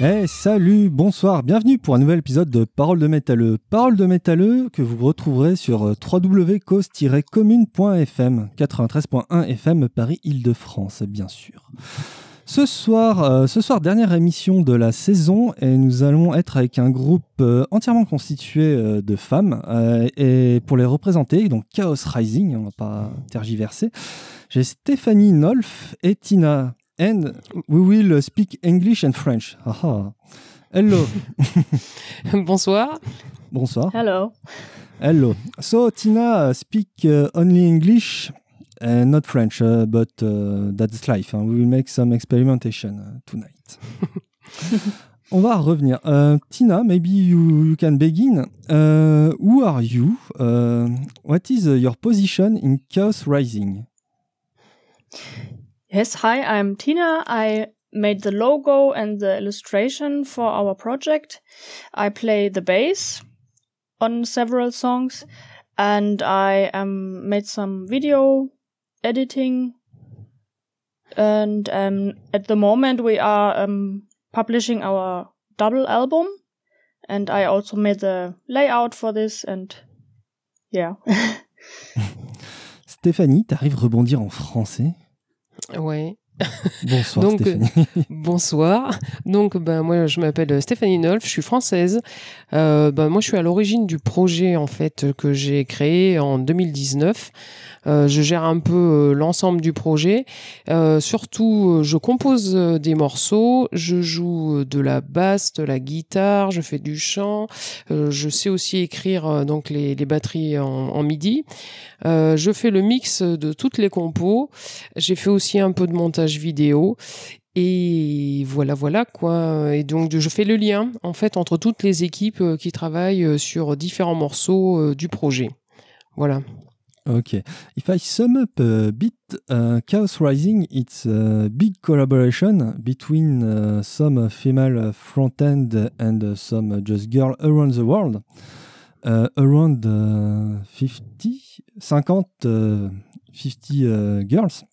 Eh salut, bonsoir, bienvenue pour un nouvel épisode de Parole de métalleux. Parole de métalleux que vous retrouverez sur euh, www.cause-commune.fm, 93.1 FM Paris-Île-de-France, bien sûr. Ce soir, euh, ce soir, dernière émission de la saison, et nous allons être avec un groupe euh, entièrement constitué de femmes. et pour les représenter, donc Chaos Rising, on va pas tergiverser, j'ai Stéphanie Nolf et Tina. And we will speak English and French. Hello. Bonsoir. Bonsoir. Hello. Hello. So Tina uh, speak uh, only English and not French, uh, but uh, that's life. hein. We will make some experimentation uh, tonight. On va revenir. Uh, Tina, maybe you, you can begin. Uh, who are you? Uh, what is uh, your position in Chaos Rising? Yes, hi, I'm Tina. I made the logo and the illustration for our project. I play the bass on several songs and I um, made some video editing. And um, at the moment we are um, publishing our double album and I also made the layout for this and yeah. Stéphanie, t'arrives rebondir en français Ouais. Bonsoir Donc, Stéphanie. Bonsoir. Donc, ben, moi, je m'appelle Stéphanie Nolf, je suis française. Euh, ben, moi, je suis à l'origine du projet, en fait, que j'ai créé en 2019. Euh, je gère un peu euh, l'ensemble du projet. Euh, surtout, euh, je compose euh, des morceaux, je joue euh, de la basse, de la guitare, je fais du chant. Euh, je sais aussi écrire euh, donc les, les batteries en, en MIDI. Euh, je fais le mix de toutes les compos. J'ai fait aussi un peu de montage vidéo. Et voilà, voilà quoi. Et donc je fais le lien en fait entre toutes les équipes euh, qui travaillent euh, sur différents morceaux euh, du projet. Voilà. Okay. If I sum up a bit, uh, Chaos Rising, it's a big collaboration between uh, some female front end and uh, some just girl around the world. Around uh, 50, 50, uh, 50 uh, girls.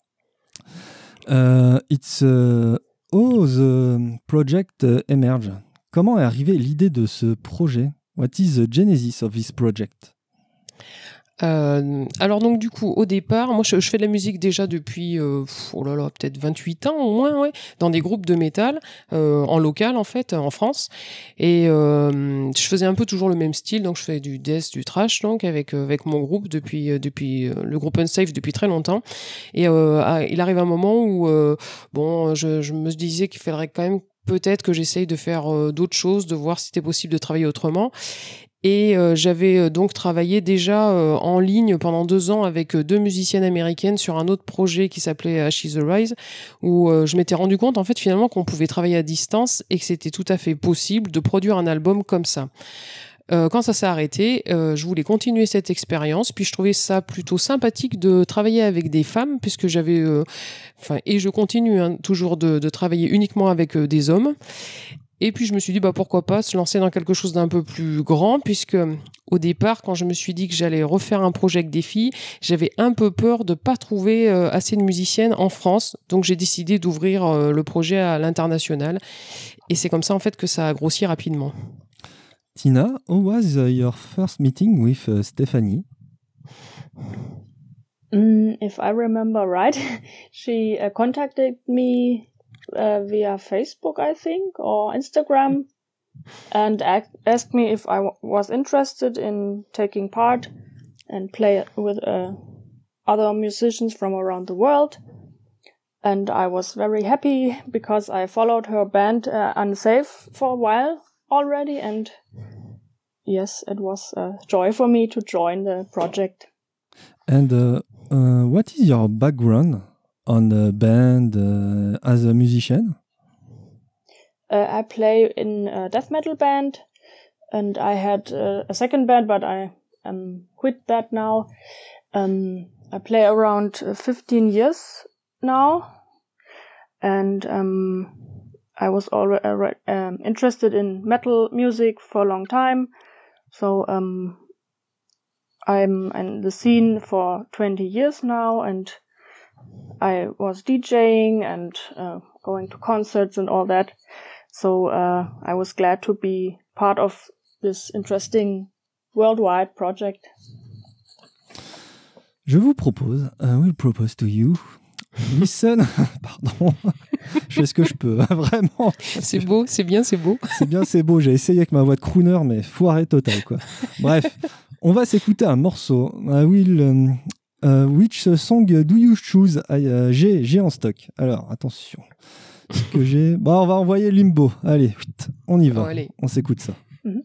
Uh, it's uh, how the project uh, emerge. Comment est arrivée l'idée de ce projet? What is the genesis of this project? Euh, alors donc du coup au départ, moi je, fais de la musique déjà depuis euh, oh là là peut-être 28 ans au moins ouais, dans des groupes de métal euh, en local en fait en France. Et euh, je faisais un peu toujours le même style. Donc je fais du death du trash donc avec euh, avec mon groupe depuis euh, depuis le groupe Unsafe depuis très longtemps. Et il arrive un moment où bon je, je me disais qu'il faudrait quand même peut-être que j'essaye de faire d'autres choses de voir si c'était possible de travailler autrement et euh, j'avais euh, donc travaillé déjà euh, en ligne pendant deux ans avec euh, deux musiciennes américaines sur un autre projet qui s'appelait Ashes the Rise, où euh, je m'étais rendu compte en fait finalement qu'on pouvait travailler à distance et que c'était tout à fait possible de produire un album comme ça. Euh, quand ça s'est arrêté, euh, je voulais continuer cette expérience, puis je trouvais ça plutôt sympathique de travailler avec des femmes, puisque j'avais, euh, enfin, et je continue hein, toujours de, de travailler uniquement avec euh, des hommes. Et puis je me suis dit bah pourquoi pas se lancer dans quelque chose d'un peu plus grand puisque au départ quand je me suis dit que j'allais refaire un projet avec des filles, j'avais un peu peur de pas trouver euh, assez de musiciennes en France. Donc j'ai décidé d'ouvrir euh, le projet à l'international et c'est comme ça en fait que ça a grossi rapidement. Tina, how was uh, your first meeting with uh, Stephanie? Mm, if I remember right, she uh, contacted me uh, via Facebook, I think, or Instagram, and asked me if I w- was interested in taking part and play with uh, other musicians from around the world. And I was very happy because I followed her band uh, Unsafe for a while already, and yes, it was a joy for me to join the project. And uh, uh, what is your background on the band uh, as a musician? Uh, I play in a death metal band, and I had uh, a second band, but I um, quit that now. Um, I play around uh, 15 years now, and um, I was already um, interested in metal music for a long time. So um, I'm in the scene for 20 years now, and I was DJing and uh, going to concerts and all that. So uh, I was glad to be part of this interesting worldwide project. Je vous propose, I will propose to you, listen, pardon, je fais ce que je peux, hein, vraiment. C'est beau, c'est bien, c'est beau. C'est bien, c'est beau. J'ai essayé avec ma voix de crooner, mais foiré total, quoi. Bref, on va s'écouter un morceau. I will, um, which song do you choose? Uh, J'ai, j'ai en stock. Alors, attention. Ce que j'ai. Bon, on va envoyer Limbo. Allez, on y va. Bon, allez. On s'écoute ça. Lie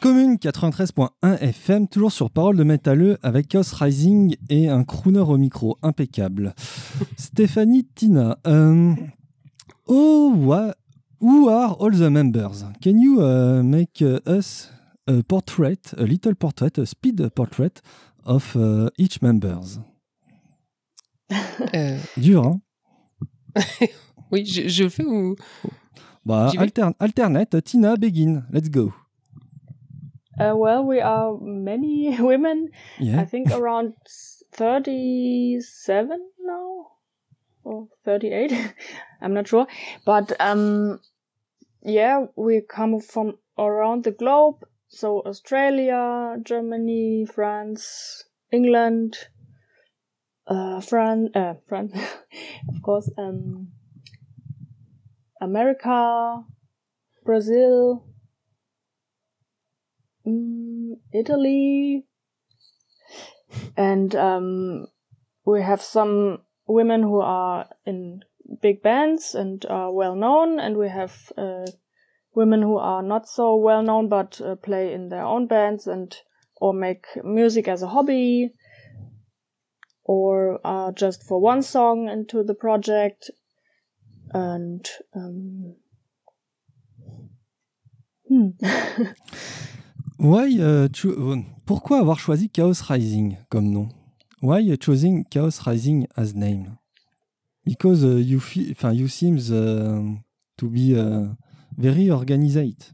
commune 93.1 FM, toujours sur Parole de Métalleux avec Chaos Rising et un crooner au micro impeccable. Stéphanie Tina. um, oh, wha- who are all the members? Can you uh, make uh, us a portrait, a little portrait, a speed portrait of uh, each members? Euh, Dur, hein? oui, je, fais ou. Bah, alterne- alternate, Tina, begin. Let's go. Uh, well, we are many women. I think around 37 now or 38. I'm not sure. But um yeah, we come from around the globe. So Australia, Germany, France, England, uh France, uh, France, of course, um America, Brazil, mm, Italy, and um, we have some women who are in big bands and are well known, and we have uh, women who are not so well known but uh, play in their own bands and or make music as a hobby or are just for one song into the project. And um, hmm. Why, uh, cho- euh, pourquoi avoir choisi Chaos Rising comme nom? Why choosing Chaos Rising as name? Because uh, you, you seems uh, to be uh, very organized.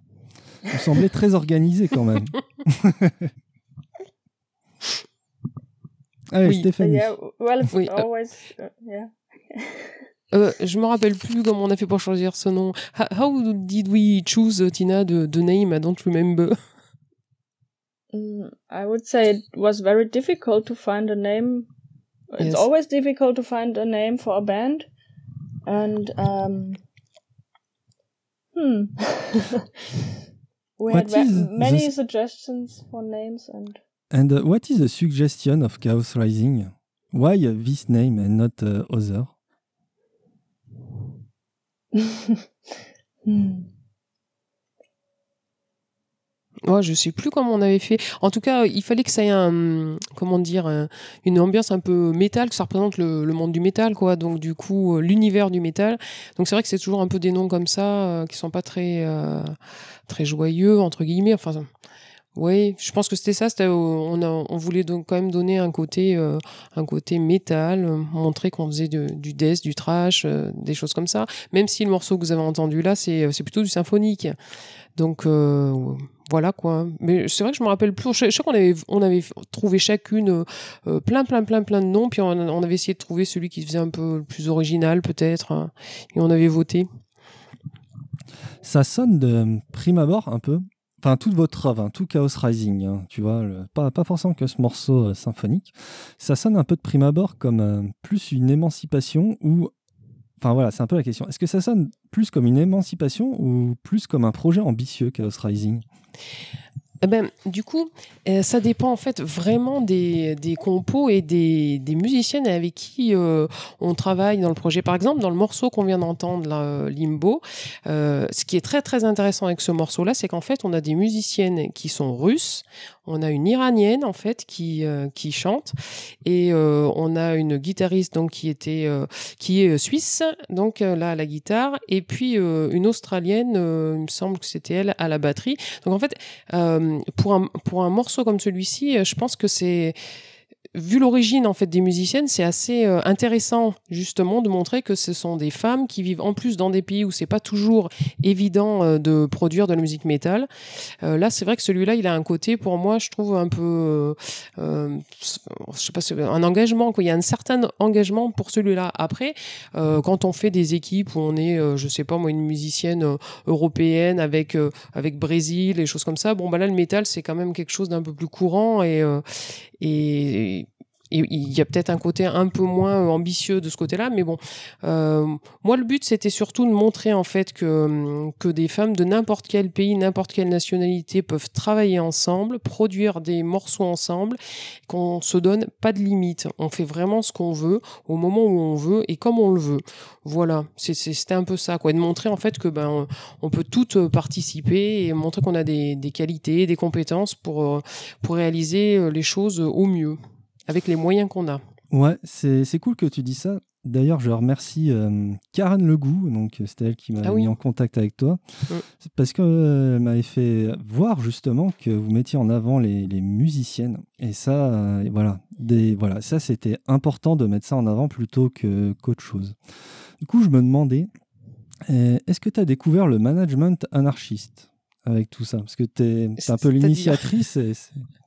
Vous semblez très organisé quand même. Allez, Oui. Stéphanie. yeah well Oui, euh, always uh, yeah Euh, je me rappelle plus comment on a fait pour choisir ce nom. How, how did we choose Tina the, the name? I don't remember. Mm, I would say it was very difficult to find a name. It's Yes. always difficult to find a name for a band, and um, hmm, we What had many suggestions for names, and And uh, what is the suggestion of Chaos Rising? Why uh, this name and not uh, other? hmm. Ouais, je sais plus comment on avait fait. En tout cas, il fallait que ça ait un, comment dire, un- une ambiance un peu métal, que ça représente le, monde du métal, quoi. Donc du coup, euh, l'univers du métal. Donc c'est vrai que c'est toujours un peu des noms comme ça euh, qui sont pas très, euh, très joyeux entre guillemets. Enfin, oui, je pense que c'était ça. On, a, on voulait donc quand même donner un côté, un côté métal, montrer qu'on faisait du death, du trash, des choses comme ça. Même si le morceau que vous avez entendu là, c'est, c'est plutôt du symphonique. Donc euh, voilà quoi. Mais c'est vrai que je me rappelle plus. Je, sais qu'on avait, on avait trouvé chacune euh, euh, plein, plein, plein, plein de noms, puis on, avait essayé de trouver celui qui faisait un peu le plus original peut-être, hein, et on avait voté. Ça sonne de prime abord un peu. Enfin, toute votre œuvre, hein, tout Chaos Rising, hein, tu vois, pas, pas forcément que ce morceau symphonique. Ça sonne un peu de prime abord comme plus une émancipation ou. Enfin voilà, c'est un peu la question. Est-ce que ça sonne plus comme une émancipation ou plus comme un projet ambitieux, Chaos Rising? Eh ben, du coup, euh, ça dépend en fait vraiment des, des compos et des, des musiciennes avec qui euh, on travaille dans le projet. Par exemple, dans le morceau qu'on vient d'entendre, euh, Limbo, ce qui est très très intéressant avec ce morceau-là, c'est qu'en fait, on a des musiciennes qui sont russes, on a une iranienne en fait qui euh, qui chante et euh, on a une guitariste donc qui était euh, qui est euh, suisse donc euh, là à la guitare et puis euh, une australienne, il me semble que c'était elle à la batterie. Donc en fait pour, un, pour un morceau comme celui-ci, je pense que c'est vu l'origine en fait des musiciennes, c'est assez euh, intéressant justement de montrer que ce sont des femmes qui vivent en plus dans des pays où c'est pas toujours évident euh, de produire de la musique métal. Euh, là, c'est vrai que celui-là, il a un côté pour moi, je trouve un peu, je sais pas, un engagement. Quoi. Il y a un certain engagement pour celui-là. Après, quand on fait des équipes où on est, je sais pas moi, une musicienne européenne avec avec Brésil et choses comme ça, bon bah là le métal c'est quand même quelque chose d'un peu plus courant et et il y a peut-être un côté un peu moins euh, ambitieux de ce côté-là, mais bon, euh, moi le but c'était surtout de montrer en fait que que des femmes de n'importe quel pays, n'importe quelle nationalité peuvent travailler ensemble, produire des morceaux ensemble, qu'on se donne pas de limite, on fait vraiment ce qu'on veut au moment où on veut et comme on le veut. Voilà, c'était un peu ça quoi, de montrer en fait que ben on- peut toutes euh, participer et montrer qu'on a des, des qualités, des compétences pour pour réaliser les choses au mieux avec les moyens qu'on a. Ouais, c'est c'est cool que tu dis ça. D'ailleurs, je remercie euh, Karen Legout, donc euh, c'était elle qui m'a Ah oui. mis en contact avec toi, Mm. C'est parce qu'elle m'avait fait voir justement que vous mettiez en avant les, les musiciennes. Et ça, euh, voilà, des, voilà, ça c'était important de mettre ça en avant plutôt que qu'autre chose. Du coup, je me demandais, euh, est-ce que tu as découvert le management anarchiste avec tout ça? Parce que tu es, un peu l'initiatrice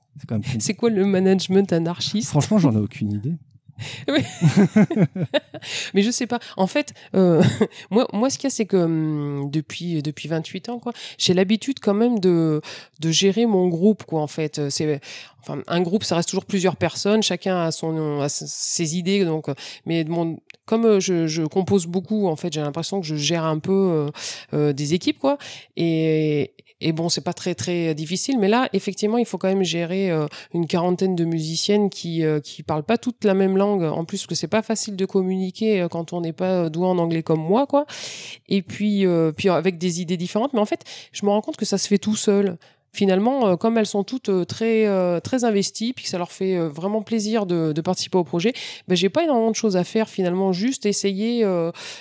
c'est quoi le management anarchiste? Franchement, j'en ai aucune idée. Mais je sais pas. En fait, euh, moi, moi, ce qu'il y a, c'est que hum, depuis depuis 28 ans, quoi, j'ai l'habitude quand même de de gérer mon groupe, quoi. En fait, c'est enfin un groupe, ça reste toujours plusieurs personnes, chacun a son a ses idées, donc. Mais mon comme euh, je, je compose beaucoup, en fait, j'ai l'impression que je gère un peu euh, euh, des équipes, quoi. Et et bon, c'est pas très très difficile, mais là, effectivement, il faut quand même gérer euh, une quarantaine de musiciennes qui euh, qui parlent pas toutes la même langue. En plus, que c'est pas facile de communiquer euh, quand on n'est pas euh, doué en anglais comme moi, quoi. Et puis puis avec des idées différentes. Mais en fait, je me rends compte que ça se fait tout seul. Finalement, euh, comme elles sont toutes euh, très euh, très investies, puis que ça leur fait vraiment plaisir de, participer au projet, ben j'ai pas énormément de choses à faire finalement. Juste essayer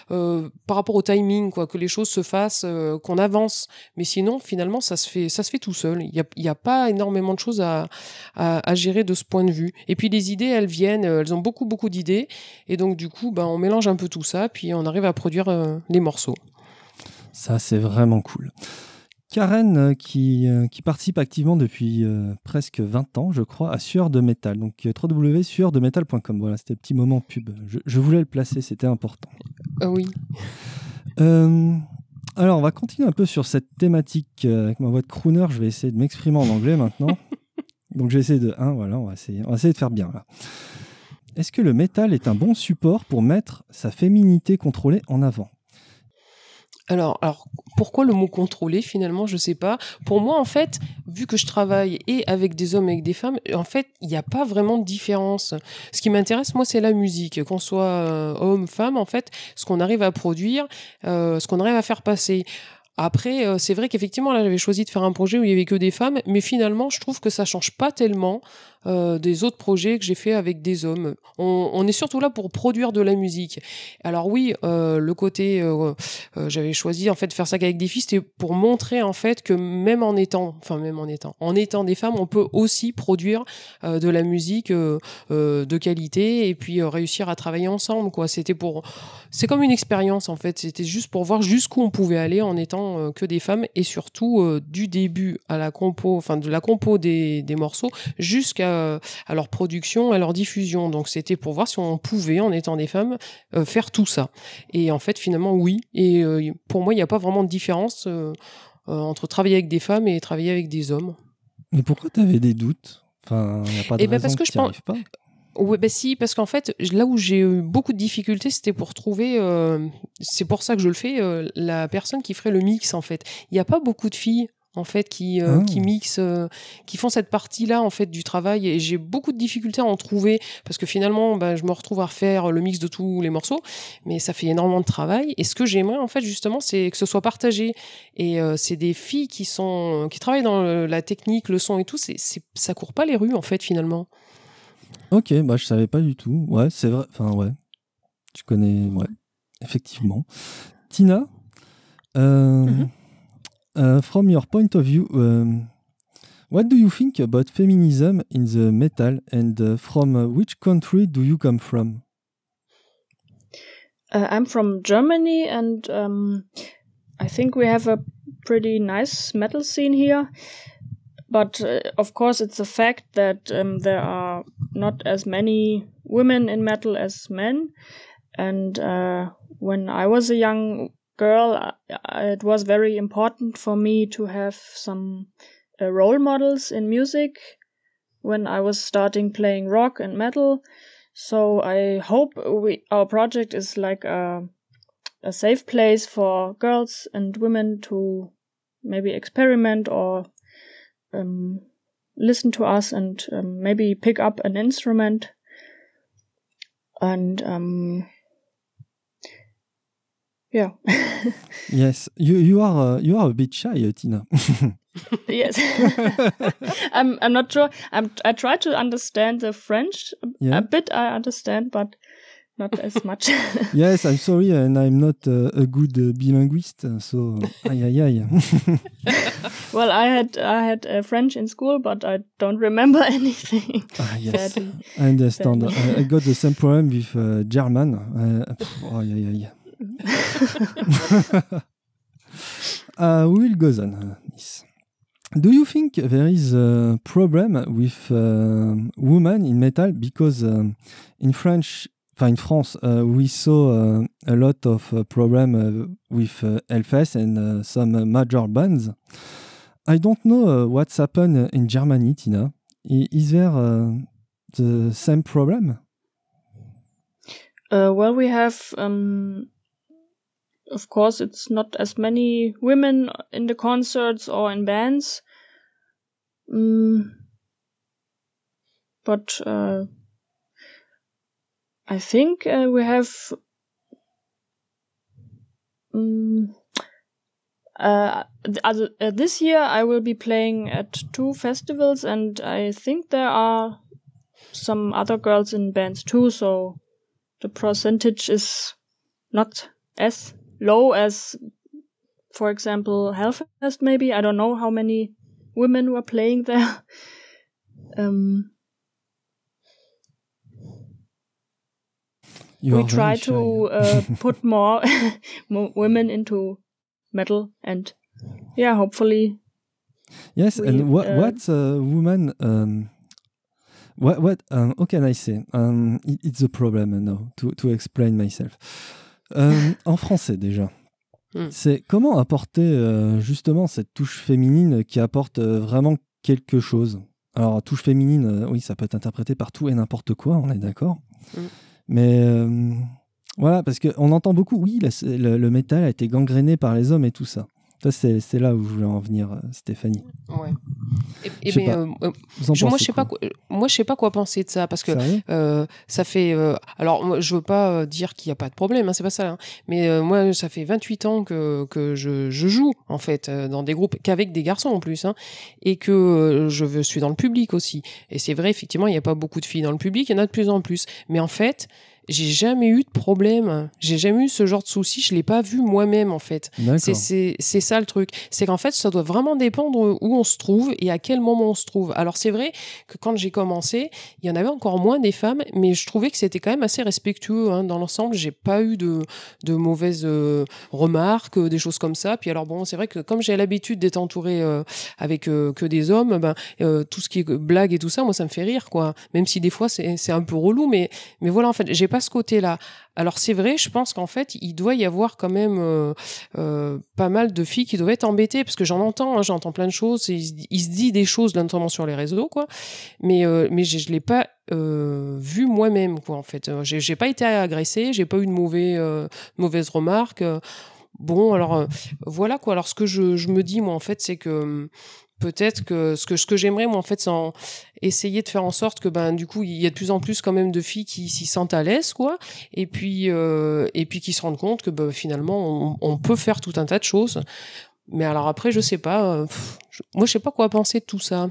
par rapport au timing, quoi, que les choses se fassent, qu'on avance. Mais sinon, finalement, ça se fait ça se fait tout seul. Il y a pas énormément de choses à, à gérer de ce point de vue. Et puis les idées, elles viennent, elles ont beaucoup beaucoup d'idées, et donc du coup, ben on mélange un peu tout ça, puis on arrive à produire les morceaux. Ça, c'est vraiment cool. Karen, euh, qui, euh, qui participe activement depuis euh, presque 20 ans, je crois, à Sueur de Métal. Donc www.sueurdemétal.com. Voilà, c'était le petit moment pub. Je, je voulais le placer, c'était important. Ah oui. Euh, alors, on va continuer un peu sur cette thématique avec ma voix de crooner. Je vais essayer de m'exprimer en anglais maintenant. Donc, j'ai essayé de. hein, voilà, on va, essayer, on va essayer de faire bien là. Est-ce que le métal est un bon support pour mettre sa féminité contrôlée en avant? Alors, alors, pourquoi le mot contrôler finalement Je sais pas. Pour moi, en fait, vu que je travaille et avec des hommes et avec des femmes, en fait, il n'y a pas vraiment de différence. Ce qui m'intéresse, moi, c'est la musique. Qu'on soit euh, homme, femme, en fait, ce qu'on arrive à produire, euh, ce qu'on arrive à faire passer. Après, euh, c'est vrai qu'effectivement, là, j'avais choisi de faire un projet où il y avait que des femmes, mais finalement, je trouve que ça change pas tellement euh, des autres projets que j'ai fait avec des hommes. On, est surtout là pour produire de la musique. Alors oui, euh, le côté, euh, j'avais choisi en fait de faire ça avec des filles, c'était pour montrer en fait que même en étant, enfin même en étant, en étant des femmes, on peut aussi produire de la musique de qualité et puis réussir à travailler ensemble. C'était pour, c'est comme une expérience en fait. C'était juste pour voir jusqu'où on pouvait aller en étant que des femmes et surtout du début à la compo, enfin de la compo des, des morceaux jusqu'à à leur production, à leur diffusion. Donc c'était pour voir si on pouvait, en étant des femmes, euh, faire tout ça. Et en fait, finalement, oui. Et euh, pour moi, il n'y a pas vraiment de différence euh, euh, entre travailler avec des femmes et travailler avec des hommes. Mais pourquoi tu avais des doutes? Enfin, il n'y a pas de Eh ben, raison parce que que je pense- pas. Ouais, bah si, parce qu'en fait, là où j'ai eu beaucoup de difficultés, c'était pour trouver, euh, c'est pour ça que je le fais, euh, la personne qui ferait le mix, en fait. Il n'y a pas beaucoup de filles, en fait, qui, euh, qui mixent, euh, qui font cette partie-là, en fait, du travail, et j'ai beaucoup de difficultés à en trouver, parce que finalement, bah, je me retrouve à refaire le mix de tous les morceaux, mais ça fait énormément de travail, et ce que j'aimerais, en fait, justement, c'est que ce soit partagé, et euh, c'est des filles qui sont, qui travaillent dans le- la technique, le son et tout, c'est, c'est, ça court pas les rues, en fait, finalement. Ok, bah je savais pas du tout. Ouais, c'est vrai. Enfin, ouais. Tu connais, ouais, effectivement. Tina, euh, Mhm. Uh, from your point of view, um, what do you think about feminism in the metal and uh, from uh, which country do you come from? Uh, I'm from Germany, and um, I think we have a pretty nice metal scene here. But uh, of course, it's a fact that um, there are not as many women in metal as men. And when I was a young girl, I, I- it was very important for me to have some uh, role models in music when I was starting playing rock and metal. So I hope we our project is like a a safe place for girls and women to maybe experiment or um, listen to us and um, maybe pick up an instrument. And um, yeah, Yes, you, you are uh, you are a bit shy, uh, Tina. yes. I'm I'm not sure. I'm I try to understand the French a- Yeah. a bit. I understand, but not as much. yes, I'm sorry, and I'm not uh, a good uh, bilinguist, uh, so aïe aïe aïe. well, I had I had uh, French in school, but I don't remember anything. Ah, yes. Sadly. I understand. I, I got the same problem with uh, German. Uh, pff, aïe, aïe, aïe. uh, we will go on, uh, do you think there is a problem with uh, women in metal because um, in French, in France, uh, we saw uh, a lot of uh, problem with uh, and some major bands. I don't know what's happened in Germany, Tina. Is there the same problem? Well, we have, um, of course, it's not as many women in the concerts or in bands. Mm, but uh, I think uh, we have. Mm, uh, th- uh, this year I will be playing at two festivals, and I think there are some other girls in bands too. So the percentage is not as low as, for example, Hellfest. Maybe I don't know how many women were playing there. um, we try shy. to uh, put more, more women into metal, and yeah, hopefully Yes, We, and what uh, what uh, woman? Um, what what? Um, how can I say? Um, it- it's a problem now to to explain myself. Um, en français déjà. Hmm. C'est comment apporter euh, justement cette touche féminine qui apporte euh, vraiment quelque chose? Alors touche féminine, euh, oui, ça peut être interprété par tout et n'importe quoi, on est d'accord. Hmm. Mais euh, voilà, parce qu'on entend beaucoup, oui, la- le, le métal a été gangréné par les hommes et tout ça. Ça, c'est là où je voulais en venir, euh, Stéphanie. Ouais. Et, et Je sais ben, pas. euh, euh, je- moi, je sais pas. quoi- moi, je sais pas quoi penser de ça parce que Euh, ça fait. euh, alors, moi, je veux pas dire qu'il n'y a pas de problème, hein, c'est pas ça. hein. Mais moi, ça fait 28 ans que, que je, je joue, en fait, dans des groupes, qu'avec des garçons en plus, hein, et que je suis dans le public aussi. Et c'est vrai, effectivement, il n'y a pas beaucoup de filles dans le public, il y en a de plus en plus. Mais en fait, j'ai jamais eu de problème. J'ai jamais eu ce genre de souci. Je l'ai pas vu moi-même, en fait. C'est- ça le truc. C'est qu'en fait, ça doit vraiment dépendre où on se trouve et à quel moment on se trouve. Alors, c'est vrai que quand j'ai commencé, il y en avait encore moins des femmes, mais je trouvais que c'était quand même assez respectueux hein, dans l'ensemble. J'ai pas eu de, de mauvaises euh, remarques, euh, des choses comme ça. Puis alors, bon, c'est vrai que comme j'ai l'habitude d'être entourée euh, avec euh, que des hommes, ben, tout ce qui est blague et tout ça, moi, ça me fait rire, quoi. Même si des fois, c'est c'est un peu relou, mais, mais voilà, en fait, j'ai pas ce côté-là. Alors c'est vrai, je pense qu'en fait, il doit y avoir quand même euh, euh, pas mal de filles qui doivent être embêtées parce que j'en entends, hein, j'entends plein de choses. et il, se dit- des choses notamment sur les réseaux, quoi. Mais euh, mais je, je l'ai pas vu moi-même, quoi. En fait, j'ai pas été agressée, j'ai pas eu de mauvais mauvaises remarques. euh. Bon, alors voilà quoi. Alors ce que je, je me dis moi en fait, c'est que hum, peut-être que ce que ce que j'aimerais moi en fait, c'est en- essayer de faire en sorte que ben du coup il y a de plus en plus quand même de filles qui s'y sentent à l'aise quoi et puis euh, et puis qui se rendent compte que ben, finalement on, on peut faire tout un tas de choses mais alors après je sais pas euh, pff, je- moi je sais pas quoi penser de tout ça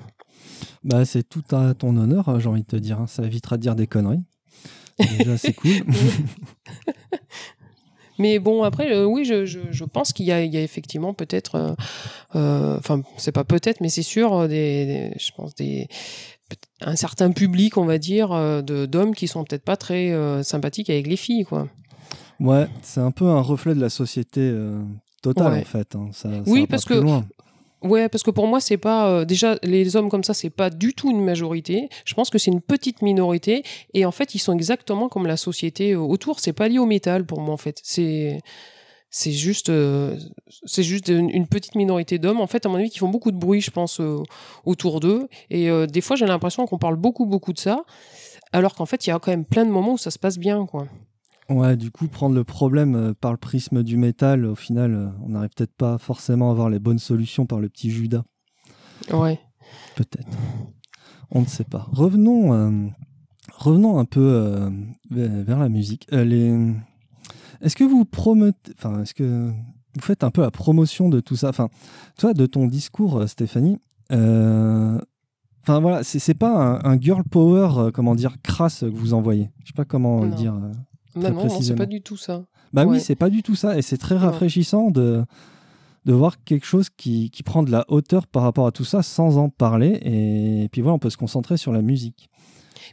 Bah, c'est tout à ton honneur, hein, j'ai envie de te dire. hein. Ça évitera de dire des conneries. Déjà, c'est cool. mais bon après euh, oui je, je, je pense qu'il y y a effectivement peut-être euh, euh, enfin c'est pas peut-être mais c'est sûr des, des- je pense des un certain public on va dire de d'hommes qui sont peut-être pas très sympathiques avec les filles quoi Ouais, c'est un peu un reflet de la société euh, totale, Ouais. en fait. hein. Ça, ça Oui, parce que- loin. Ouais, parce que pour moi, c'est pas euh, déjà les hommes comme ça, c'est pas du tout une majorité. Je pense que c'est une petite minorité, et en fait, ils sont exactement comme la société euh, autour. C'est pas lié au métal pour moi, en fait. C'est c'est juste euh, c'est juste une, petite minorité d'hommes, en fait, à mon avis, qui font beaucoup de bruit, je pense, euh, autour d'eux. Et euh, des fois, j'ai l'impression qu'on parle beaucoup, beaucoup de ça, alors qu'en fait, il y a quand même plein de moments où ça se passe bien, quoi. Ouais, du coup, prendre le problème euh, par le prisme du métal, au final, euh, on n'arrive peut-être pas forcément à avoir les bonnes solutions par le petit Judas. Ouais. Peut-être. On ne sait pas. Revenons, euh, revenons un peu euh, vers la musique. Euh, les... Est-ce que vous enfin, est-ce que vous faites un peu la promotion de tout ça? Enfin, toi, de ton discours, Stéphanie. Enfin voilà, c'est pas un, un girl power, comment dire, crasse que vous envoyez. Je sais pas comment le dire. Euh. Non, non, non, c'est pas du tout ça. Bah oui, c'est pas du tout ça. Et c'est très rafraîchissant de, de voir quelque chose qui, qui prend de la hauteur par rapport à tout ça sans en parler. Et, puis voilà, on peut se concentrer sur la musique.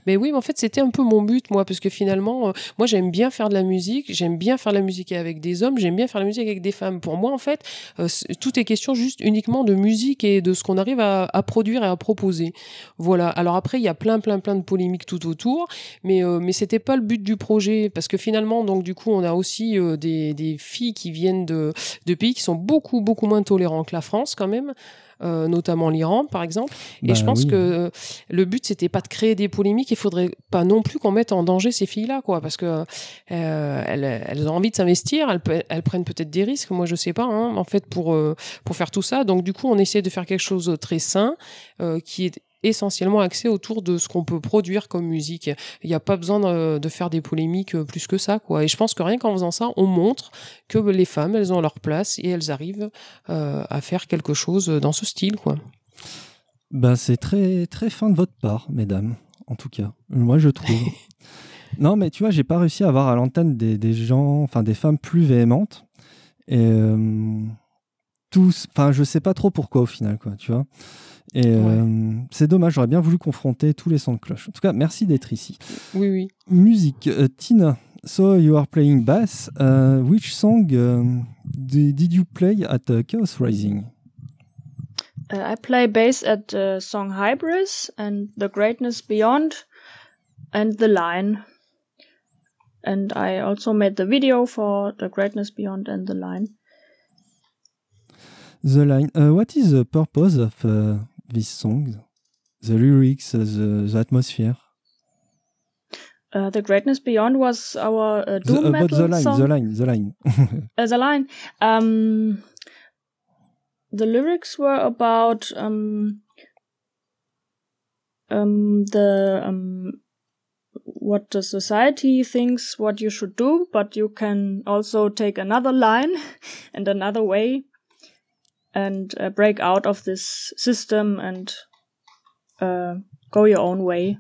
Mais oui, mais en fait, c'était un peu mon but, moi, parce que finalement, euh, moi, j'aime bien faire de la musique, j'aime bien faire de la musique avec des hommes, j'aime bien faire de la musique avec des femmes. Pour moi, en fait, euh, tout est question juste uniquement de musique et de ce qu'on arrive à, à produire et à proposer. Voilà. Alors après, il y a plein, plein, plein de polémiques tout autour, mais euh, mais c'était pas le but du projet, parce que finalement, donc du coup, on a aussi euh, des, des filles qui viennent de, de pays qui sont beaucoup, beaucoup moins tolérants que la France, quand même. Euh, notamment l'Iran par exemple. Et Bah je pense oui. que euh, le but c'était pas de créer des polémiques. Il faudrait pas non plus qu'on mette en danger ces filles là quoi. Parce que euh, elles, elles ont envie de s'investir. Elles, elles prennent peut-être des risques. Moi je sais pas hein, en fait pour euh, pour faire tout ça. Donc du coup on essaie de faire quelque chose de très sain euh, qui est essentiellement axé autour de ce qu'on peut produire comme musique. Il n'y a pas besoin de, de faire des polémiques euh, plus que ça, quoi. Et je pense que rien qu'en faisant ça, on montre que les femmes, elles ont leur place et elles arrivent euh, à faire quelque chose dans ce style, quoi. Ben, c'est très, très fin de votre part, mesdames, en tout cas. Moi, je trouve. non, mais tu vois, j'ai pas réussi à avoir à l'antenne des, des gens, enfin des femmes plus véhémentes. Et euh, tous, enfin, je sais pas trop pourquoi au final, quoi, tu vois. Et euh, c'est dommage, j'aurais bien voulu confronter tous les sons de cloche. En tout cas, merci d'être ici. Oui, oui. Musique, euh, Tina. So you are playing bass. Uh, which song um, di- did you play at uh, Chaos Rising? Uh, I play bass at the song Hybris and The Greatness Beyond and The Line. And I also made the video for The Greatness Beyond and The Line. The line. Uh, what is the purpose of uh, this song? The lyrics, uh, the, the atmosphere. Uh, the Greatness Beyond was our uh, The, doom about metal the line, song. the line, the line. Uh, the line. Um, the lyrics were about um, um, the um, what the society thinks what you should do, but you can also take another line and another way and uh, break out of this system and uh, go your own way.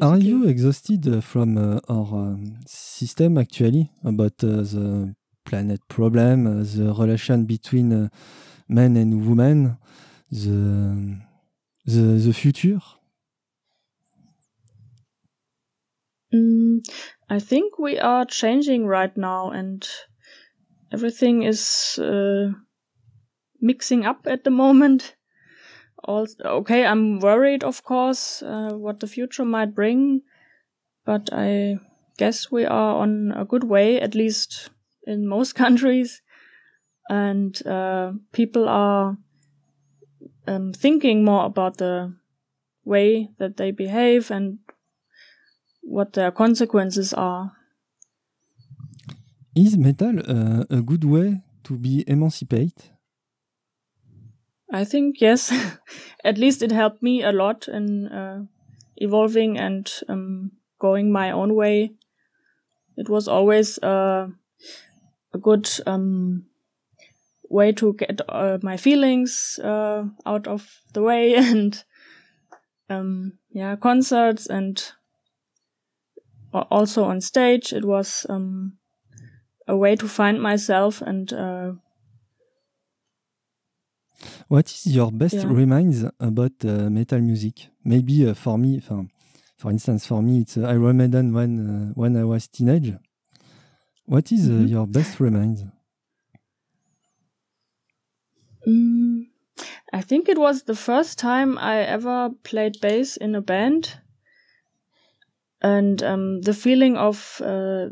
Are you exhausted uh, from uh, our um, system actually about uh, the planet problem, uh, the relation between men and women, the the, the future? Mm, I think we are changing right now, and everything is mixing up at the moment. Also, okay, I'm worried, of course, uh, what the future might bring, but I guess we are on a good way, at least in most countries, and uh, people are um, thinking more about the way that they behave and what their consequences are. Is metal uh, a good way to be emancipated? I think yes. At least it helped me a lot in uh, evolving and um, going my own way. It was always uh, a good um, way to get uh, my feelings uh, out of the way and um, yeah, concerts and also on stage. It was um, a way to find myself and uh, What is your best Yeah. reminds about uh, metal music? Maybe uh, for me, enfin, for instance, for me, it's uh, Iron Maiden when uh, when I was teenage. What is uh, Mhm. your best reminds? Mm, I think it was the first time I ever played bass in a band. And um, the feeling of uh,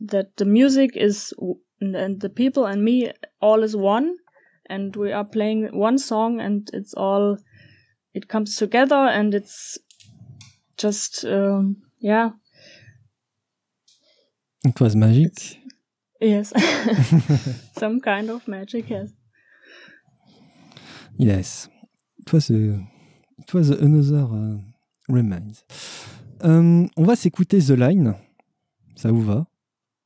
that the music is, and the people and me all is one. And we are playing one song and it's all, it comes together and it's just, um, yeah, It was magic. it's, yes, some kind of magic, yes. Yes, it was a, it was another uh, reminds. Euh, on va s'écouter The Line. Ça vous va?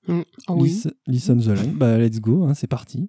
Mm. Ah oui. Lis- Listen The Line. Bah, let's go, hein, c'est parti.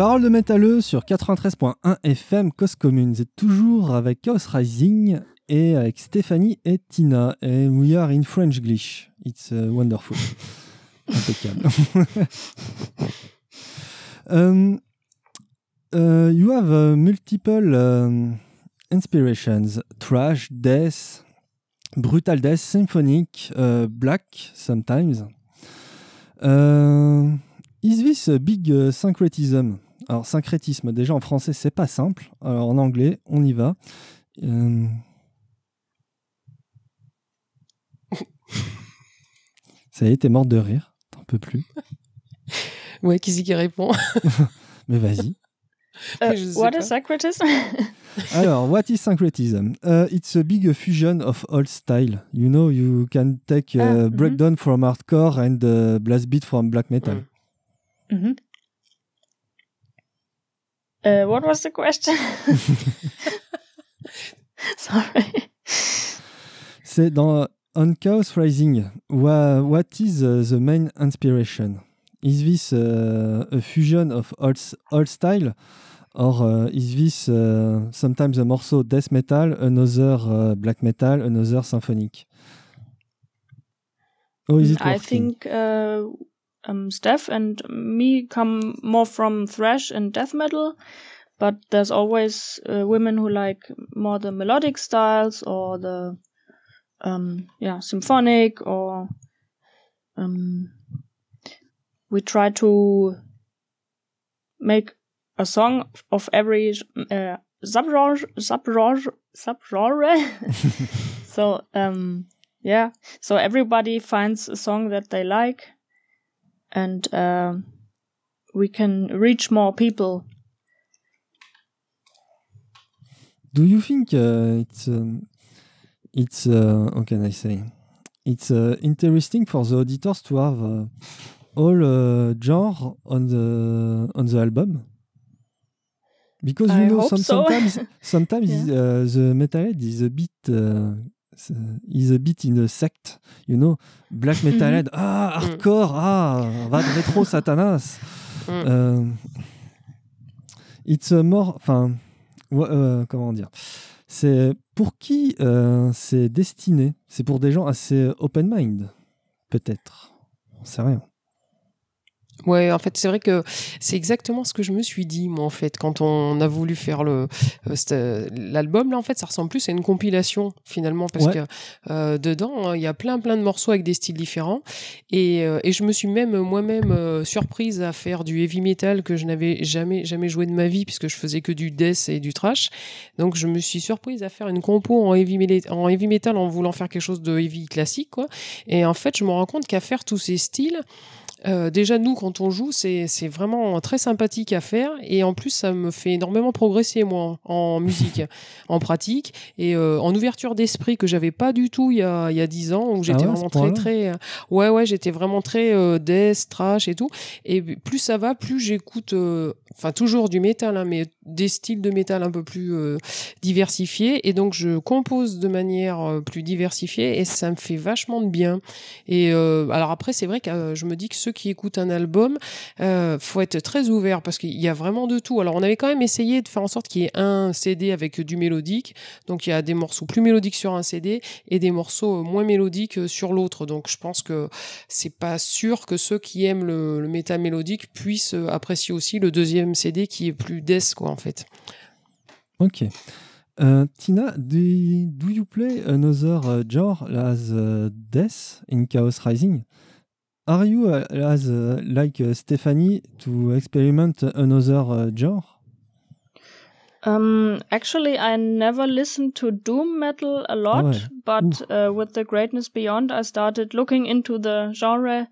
Parole de métalleux sur 93.1 FM Cause Commune. Vous êtes toujours avec Chaos Rising et avec Stéphanie et Tina. Et we are in French Glitch. It's uh, wonderful. Impeccable. um, uh, you have uh, multiple um, inspirations trash, death, brutal death, symphonic, uh, black sometimes. Is this a big syncretism? Alors, syncrétisme, déjà en français, c'est pas simple. Alors, en anglais, on y va. Euh, Ça y est, t'es morte de rire. T'en peux plus. Ouais, qui c'est qui répond? Mais vas-y. Uh, sais what pas. is syncretism? Alors, what is syncretism? Uh, it's a big fusion of all style. You know, you can take uh, Ah, mhm. breakdown from hardcore and uh, blast beat from black metal. Mm. hmm Uh, what was the question? Sorry. C'est dans On Chaos Rising. Wha- what is uh, the main inspiration? Is this uh, a fusion of all, s- all style? Or uh, is this uh, sometimes a morceau death metal, another uh, black metal, another symphonic? How is it I working? think uh, um, Steph and me come more from thrash and death metal, but there's always uh, women who like more the melodic styles or the um, yeah symphonic or um, we try to make a song of every uh, subgenre subgenre subgenre. so um, yeah so everybody finds a song that they like and um we can reach more people Do you think uh, it's um, it's uh, how can I say it's uh, interesting for the auditors to have uh, all uh, genre on the on the album? Because you I know some, so. sometimes sometimes Yeah. uh, the metalhead is a bit s- is a bit in a sect, you know, black Mm-hmm. metalhead ah hardcore ah va de rétro satanas. Mm. Euh, it's a more, enfin, euh, comment dire? C'est pour qui euh, c'est destiné? C'est pour des gens assez open mind, peut-être. On sait rien. Ouais, en fait, c'est vrai que c'est exactement ce que je me suis dit, moi, en fait, quand on a voulu faire le euh, c'était- l'album. Là, en fait, ça ressemble plus à une compilation, finalement, parce Ouais. que euh, dedans, hein, il y a plein, plein de morceaux avec des styles différents. Et, euh, et je me suis même moi-même euh, surprise à faire du heavy metal que je n'avais jamais, jamais joué de ma vie, puisque je faisais que du death et du trash. Donc, je me suis surprise à faire une compo en heavy, en heavy metal en voulant faire quelque chose de heavy classique, quoi. Et en fait, je me rends compte qu'à faire tous ces styles, euh, déjà, nous, quand on joue, c'est vraiment très sympathique à faire. Et en plus, ça me fait énormément progresser, moi, en, musique, en pratique et euh, en ouverture d'esprit que j'avais pas du tout il y a, il y a 10 ans, où j'étais ouais, vraiment très, très. Ouais, ouais, j'étais vraiment très euh, death, trash et tout. Et plus ça va, plus j'écoute, euh, enfin, toujours du métal, hein, mais des styles de métal un peu plus diversifiés. Et donc, je compose de manière plus diversifiée et ça me fait vachement de bien. Et alors après, c'est vrai que je me dis que ceux qui écoutent un album, euh, faut être très ouvert parce qu'il y a vraiment de tout. Alors on avait quand même essayé de faire en sorte qu'il y ait un CD avec du mélodique. Donc il y a des morceaux plus mélodiques sur un CD et des morceaux euh, moins mélodiques euh, sur l'autre. Donc je pense que c'est pas sûr que ceux qui aiment le, le métal mélodique puissent euh, apprécier aussi le deuxième CD qui est plus death quoi en fait. Ok. Uh, Tina, do, do you play another uh, genre as uh, Death in Chaos Rising? Are you uh, as uh, like uh, Stephanie to experiment another uh, genre? um actually i never listened to doom metal a lot ouais. but uh, with the greatness beyond i started looking into the genre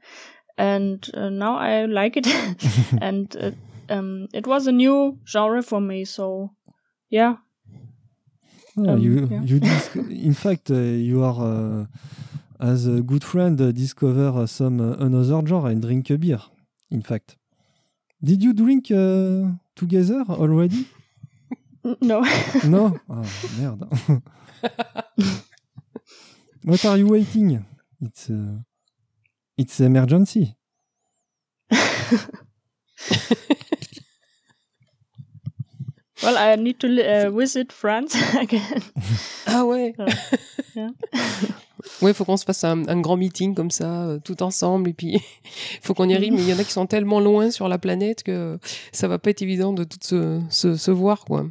and uh, now i like it and uh, um it was a new genre for me so yeah Ah, Um, you, yeah. you in fact, you are as a good friend discover some another genre and drink a beer. In fact, did you drink uh, together already? No. No? Ah, merde. What are you waiting? It's, uh, it's emergency. Well, I need to uh, visit France again. Ah ouais. Yeah. Ouais, faut qu'on se fasse un, grand meeting comme ça, euh, tout ensemble, et puis faut qu'on y arrive. Mais il y en a qui sont tellement loin sur la planète que ça va pas être évident de toutes se, se, se voir, quoi.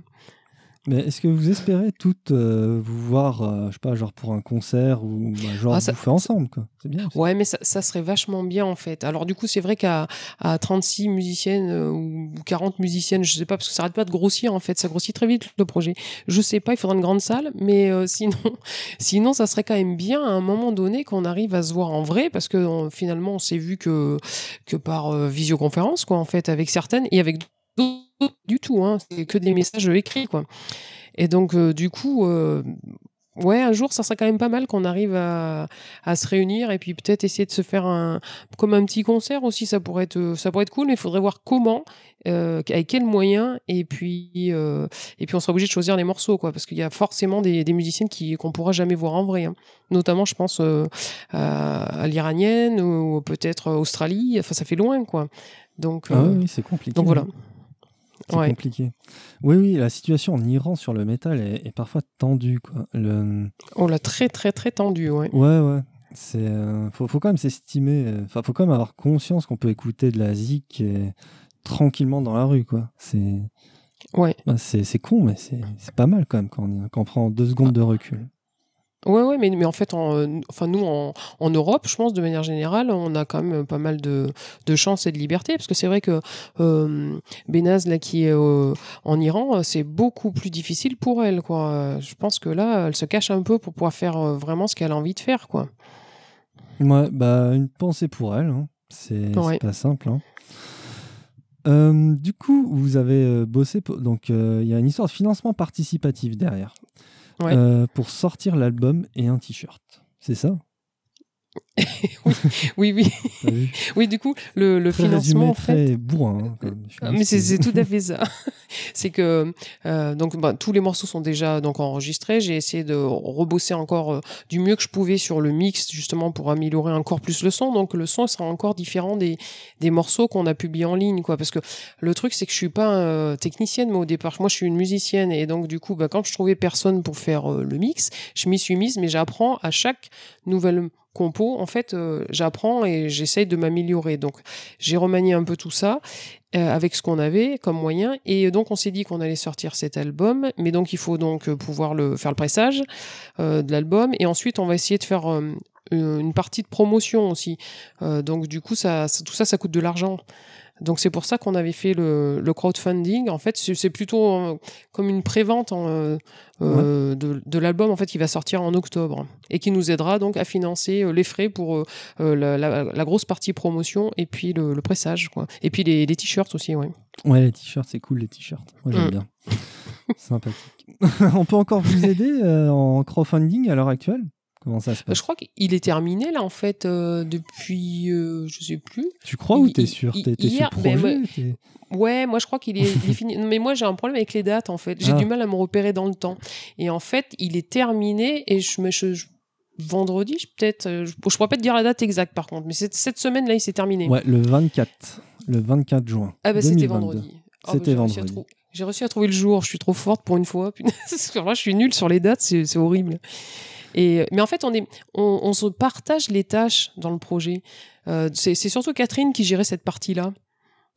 Mais est-ce que vous espérez toutes euh, vous voir, euh, je sais pas, genre pour un concert ou bah, genre Ah, ça- bouffer ensemble, quoi C'est bien. Ouais, mais ça, ça serait vachement bien en fait. Alors du coup, c'est vrai qu'à à 36 musiciennes euh, ou 40 musiciennes, je sais pas, parce que ça arrête pas de grossir en fait, ça grossit très vite le projet. Je sais pas, il faudra une grande salle, mais euh, sinon, sinon, ça serait quand même bien à un moment donné qu'on arrive à se voir en vrai, parce que on- finalement, on s'est vu que que par euh, visioconférence quoi, en fait, avec certaines et avec d'autres du tout. Hein, c'est que des messages écrits quoi. Et donc euh, du coup. euh, Ouais, un jour, ça serait quand même pas mal qu'on arrive à, à se réunir et puis peut-être essayer de se faire un comme un petit concert aussi. Ça pourrait être ça pourrait être cool, mais il faudrait voir comment, euh, avec quels moyens et puis euh, et puis on sera obligé de choisir les morceaux quoi, parce qu'il y a forcément des, des musiciennes qui qu'on pourra jamais voir en vrai. hein. Notamment, je pense euh, à, à l'iranienne ou peut-être Australie. Enfin, ça fait loin quoi. Donc Ah euh, oui, c'est compliqué. donc voilà. Ouais. compliqué. Oui, oui, la situation en Iran sur le métal est, est parfois tendue, quoi. Le... On l'a très très très tendu. Ouais. Ouais, ouais. C'est, euh, faut, faut quand même s'estimer. euh, Enfin, faut quand même avoir conscience qu'on peut écouter de la zik et- tranquillement dans la rue, quoi. C'est, Ouais. bah, c'est, c'est con, mais c'est, c'est pas mal quand même quand on, quand on prend deux secondes de recul. Ouais, ouais, mais, mais en fait, en, enfin, nous, en, en Europe, je pense, de manière générale, on a quand même pas mal de, de chance et de liberté, parce que c'est vrai que euh, Benaz, là, qui est euh, en Iran, c'est beaucoup plus difficile pour elle, quoi. Je pense que là, elle se cache un peu pour pouvoir faire euh, vraiment ce qu'elle a envie de faire, quoi. Ouais, bah, une pensée pour elle. hein. C'est, Ouais. pas simple. hein. Euh, du coup, vous avez bossé. Donc, euh, il y a une histoire de financement participatif derrière. Euh, pour sortir l'album et un t-shirt. C'est ça? Oui, oui, vu oui. Du coup, le, le Très financement, résumé, en fait. très bourrin. hein, Ah, pense mais c'est tout à fait ça. c'est que euh, donc bah, tous les morceaux sont déjà donc enregistrés. J'ai essayé de rebosser encore euh, du mieux que je pouvais sur le mix justement pour améliorer encore plus le son. Donc le son sera encore différent des des morceaux qu'on a publiés en ligne quoi. Parce que le truc c'est que je suis pas euh, technicienne moi au départ. Moi je suis une musicienne et donc du coup bah, quand je trouvais personne pour faire euh, le mix, je m'y suis mise. Mais j'apprends à chaque nouvelle en fait, euh, j'apprends et j'essaye de m'améliorer. Donc, j'ai remanié un peu tout ça euh, avec ce qu'on avait comme moyen. Et donc, on s'est dit qu'on allait sortir cet album. Mais donc, il faut donc euh, pouvoir le, faire le pressage de l'album. Et ensuite, on va essayer de faire une partie de promotion aussi. Donc, du coup, ça- tout ça, ça coûte de l'argent. Donc c'est pour ça qu'on avait fait le, le crowdfunding. En fait, c'est plutôt euh, comme une prévente en, euh, euh, de, de l'album en fait qui va sortir en octobre et qui nous aidera donc à financer euh, les frais pour la, la- la grosse partie promotion et puis le, le pressage quoi. Et puis les, les t-shirts aussi, ouais. Ouais, les t-shirts, c'est cool les t-shirts. Moi j'aime Mm. bien. Sympathique. On peut encore vous aider euh, en crowdfunding à l'heure actuelle? Comment ça se passe Je crois qu'il est terminé là en fait euh, depuis euh, je sais plus. Tu crois ou t'es sûr T'es sur ben, projet moi- t'es- Ouais, moi je crois qu'il est, fini. Mais moi j'ai un problème avec les dates en fait. J'ai Ah. du mal à me repérer dans le temps. Et en fait, il est terminé et je me je- je- vendredi je- peut-être. euh, Je, je pourrais pas te dire la date exacte par contre, mais cette semaine là il s'est terminé. Ouais, le 24. Le 24 juin. ah bah c'était 2022. vendredi. Ah, bah, C'était à vendredi. J'ai réussi à trouver le jour. Je suis trop forte pour une fois. Moi je suis nulle sur les dates, c'est c'est horrible. Et, mais en fait, on, est, on, on se partage les tâches dans le projet. Euh, c'est surtout Catherine qui gérait cette partie-là.